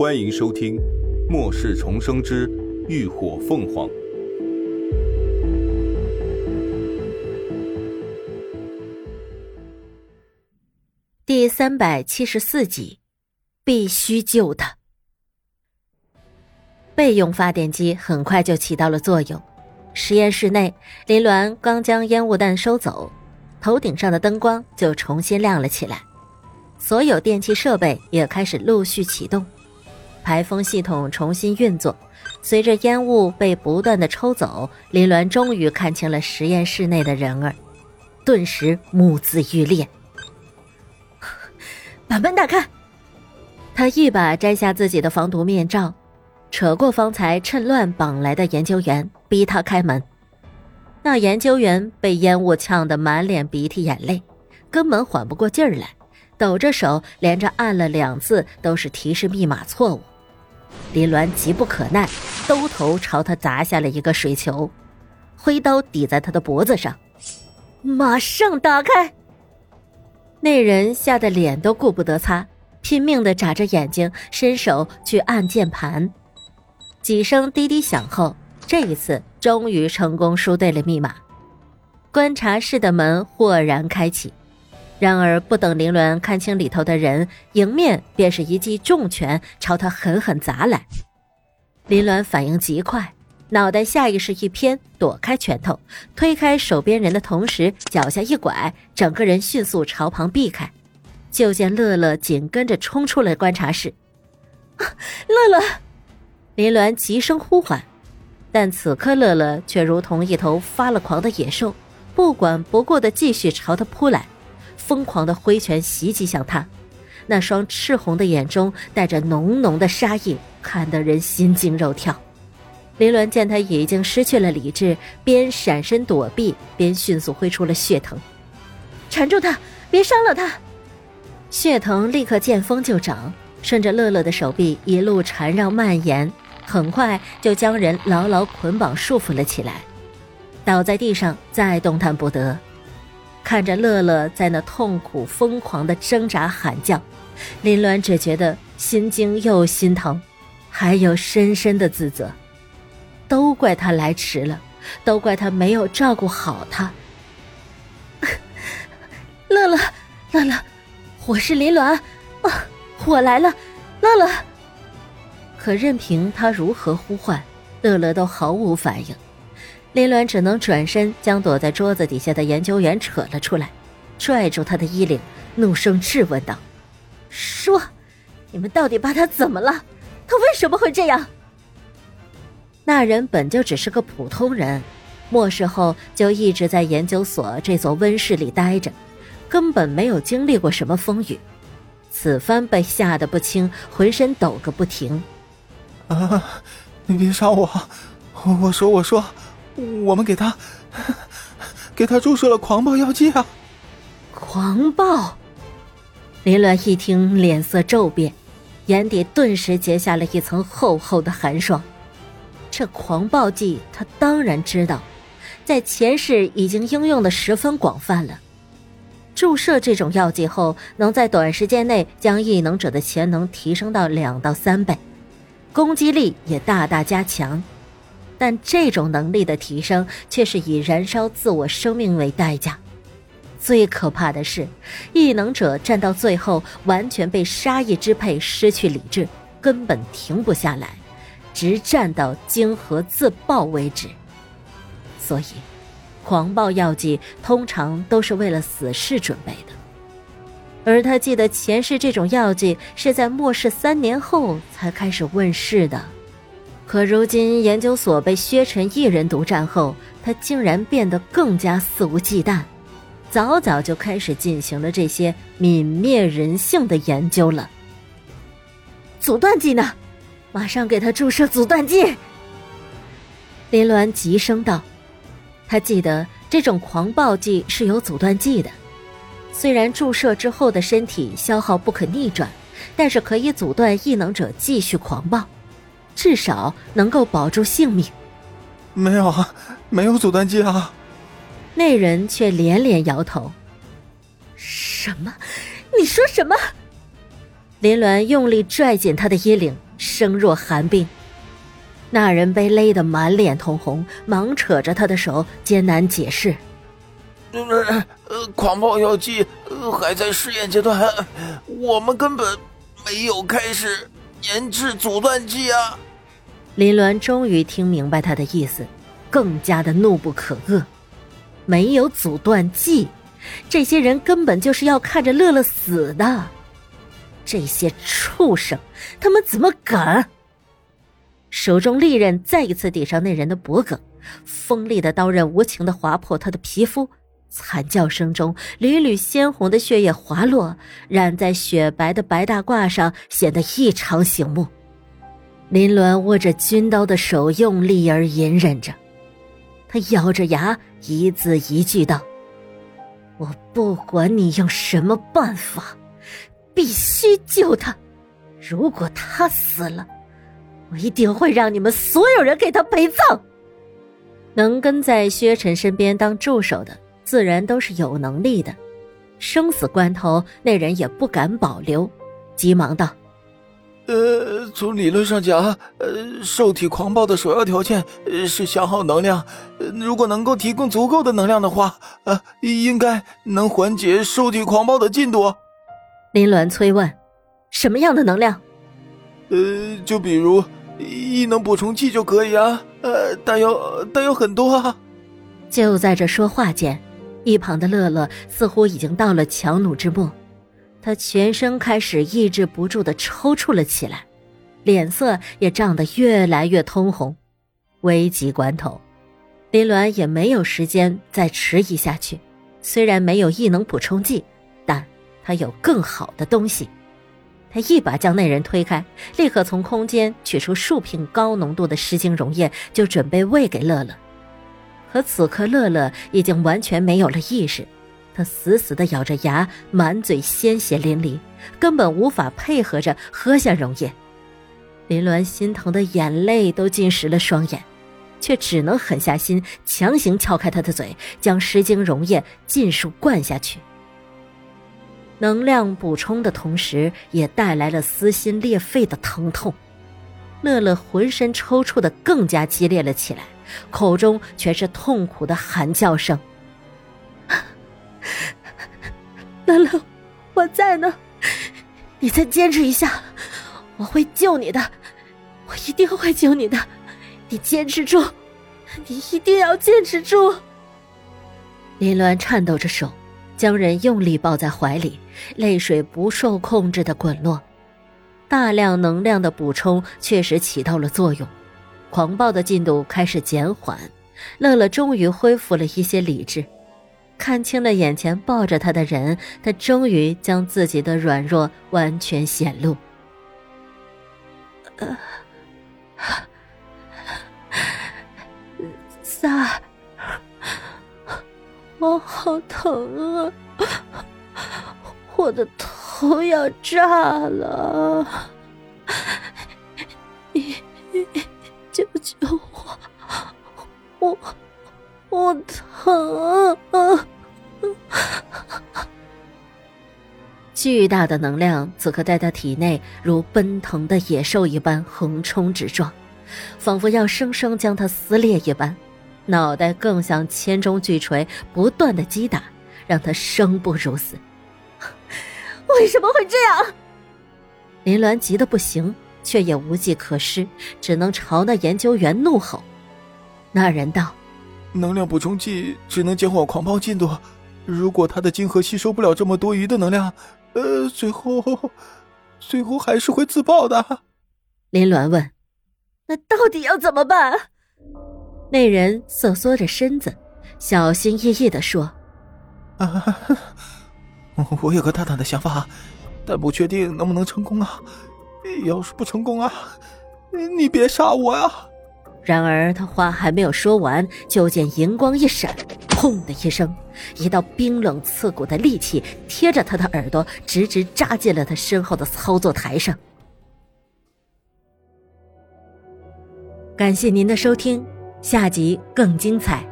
欢迎收听《末世重生之浴火凤凰》第三百七十四集，必须救他。备用发电机很快就起到了作用。实验室内，林鸾刚将烟雾弹收走，头顶上的灯光就重新亮了起来，所有电器设备也开始陆续启动，排风系统重新运作。随着烟雾被不断的抽走，林鸾终于看清了实验室内的人儿，顿时目眦欲裂。把门打开！他一把摘下自己的防毒面罩。扯过方才趁乱绑来的研究员，逼他开门。那研究员被烟雾呛得满脸鼻涕眼泪，根本缓不过劲儿来，抖着手连着按了两次，都是提示密码错误。林鸾急不可耐，兜头朝他砸下了一个水球，挥刀抵在他的脖子上，马上打开。那人吓得脸都顾不得擦，拼命的眨着眼睛，伸手去按键盘。几声滴滴响后，这一次终于成功输对了密码。观察室的门豁然开启，然而不等林鸾看清里头的人，迎面便是一记重拳朝他狠狠砸来。林鸾反应极快，脑袋下意识一偏，躲开拳头，推开手边人的同时，脚下一拐，整个人迅速朝旁避开。就见乐乐紧跟着冲出了观察室，乐乐。林鸾急声呼唤，但此刻乐乐却如同一头发了狂的野兽，不管不顾的继续朝他扑来，疯狂的挥拳袭击向他，那双赤红的眼中带着浓浓的杀意，看得人心惊肉跳。林鸾见他已经失去了理智，边闪身躲避，边迅速挥出了血藤，缠住他，别伤了他。血藤立刻见风就长，顺着乐乐的手臂一路缠绕蔓延。很快就将人牢牢捆绑束缚了起来，倒在地上再动弹不得。看着乐乐在那痛苦疯狂的挣扎喊叫，林鸾只觉得心惊又心疼，还有深深的自责。都怪他来迟了，都怪他没有照顾好他。乐乐，乐乐，我是林鸾，啊，我来了，乐乐。可任凭他如何呼唤，乐乐都毫无反应。林鸾只能转身将躲在桌子底下的研究员扯了出来，拽住他的衣领，怒声质问道：“说，你们到底把他怎么了？他为什么会这样？”那人本就只是个普通人，末世后就一直在研究所这座温室里待着，根本没有经历过什么风雨，此番被吓得不轻，浑身抖个不停。啊！你别杀我！我说，我说，我们给他，给他注射了狂暴药剂啊！狂暴！林鸾一听，脸色骤变，眼底顿时结下了一层厚厚的寒霜。这狂暴剂，他当然知道，在前世已经应用的十分广泛了。注射这种药剂后，能在短时间内将异能者的潜能提升到两到三倍。攻击力也大大加强，但这种能力的提升却是以燃烧自我生命为代价。最可怕的是，异能者战到最后完全被杀意支配，失去理智，根本停不下来，直战到晶核自爆为止。所以，狂暴药剂通常都是为了死士准备的。而他记得前世这种药剂是在末世三年后才开始问世的，可如今研究所被薛晨一人独占后，他竟然变得更加肆无忌惮，早早就开始进行了这些泯灭人性的研究了。阻断剂呢？马上给他注射阻断剂！林鸾急声道：“他记得这种狂暴剂是有阻断剂的。”虽然注射之后的身体消耗不可逆转，但是可以阻断异能者继续狂暴，至少能够保住性命。没有啊，没有阻断剂啊！那人却连连摇头。什么？你说什么？林鸾用力拽紧他的衣领，声若寒冰。那人被勒得满脸通红，忙扯着他的手，艰难解释：“呃，狂暴药剂还在试验阶段，我们根本没有开始研制阻断剂啊！”林鸾终于听明白他的意思，更加的怒不可遏。没有阻断剂，这些人根本就是要看着乐乐死的。这些畜生，他们怎么敢？手中利刃再一次抵上那人的脖颈，锋利的刀刃无情的划破他的皮肤，惨叫声中，缕缕鲜红的血液滑落，染在雪白的白大褂上，显得异常醒目。林鸾握着军刀的手用力而隐忍着，他咬着牙，一字一句道：“我不管你用什么办法，必须救他。如果他死了。”我一定会让你们所有人给他陪葬。能跟在薛晨身边当助手的，自然都是有能力的。生死关头，那人也不敢保留，急忙道：“呃，从理论上讲，呃，受体狂暴的首要条件是消耗能量。如果能够提供足够的能量的话，呃，应该能缓解受体狂暴的进度。”林鸾催问：“什么样的能量？”呃，就比如。异能补充剂就可以啊，呃，但有但有很多啊。就在这说话间，一旁的乐乐似乎已经到了强弩之末，他全身开始抑制不住的抽搐了起来，脸色也涨得越来越通红。危急关头，林鸾也没有时间再迟疑下去。虽然没有异能补充剂，但他有更好的东西。他一把将那人推开，立刻从空间取出数瓶高浓度的湿精溶液，就准备喂给乐乐。可此刻乐乐已经完全没有了意识，他死死地咬着牙，满嘴鲜血淋漓，根本无法配合着喝下溶液。林鸾心疼的眼泪都浸湿了双眼，却只能狠下心，强行撬开他的嘴，将湿精溶液尽数灌下去。能量补充的同时，也带来了撕心裂肺的疼痛。乐乐浑身抽搐的更加激烈了起来，口中全是痛苦的喊叫声：“ 乐乐，我在呢，你再坚持一下，我会救你的，我一定会救你的，你坚持住，你一定要坚持住。”林鸾颤抖着手。将人用力抱在怀里，泪水不受控制的滚落。大量能量的补充确实起到了作用，狂暴的进度开始减缓。乐乐终于恢复了一些理智，看清了眼前抱着他的人，他终于将自己的软弱完全显露。呃，仨。我好疼啊！我的头要炸了！我我疼啊！巨大的能量此刻在他体内如奔腾的野兽一般横冲直撞，仿佛要生生将他撕裂一般。脑袋更像千中巨锤，不断的击打，让他生不如死。为什么会这样？林鸾急得不行，却也无计可施，只能朝那研究员怒吼。那人道：“能量补充剂只能减缓狂暴进度，如果他的晶核吸收不了这么多余的能量，呃，最后，最后还是会自爆的。”林鸾问：“那到底要怎么办？”那人瑟缩着身子，小心翼翼的说：“啊，我有个大胆的想法，但不确定能不能成功啊！要是不成功啊，你别杀我呀！”然而他话还没有说完，就见银光一闪，砰的一声，一道冰冷刺骨的利器贴着他的耳朵，直直扎进了他身后的操作台上。感谢您的收听。下集更精彩。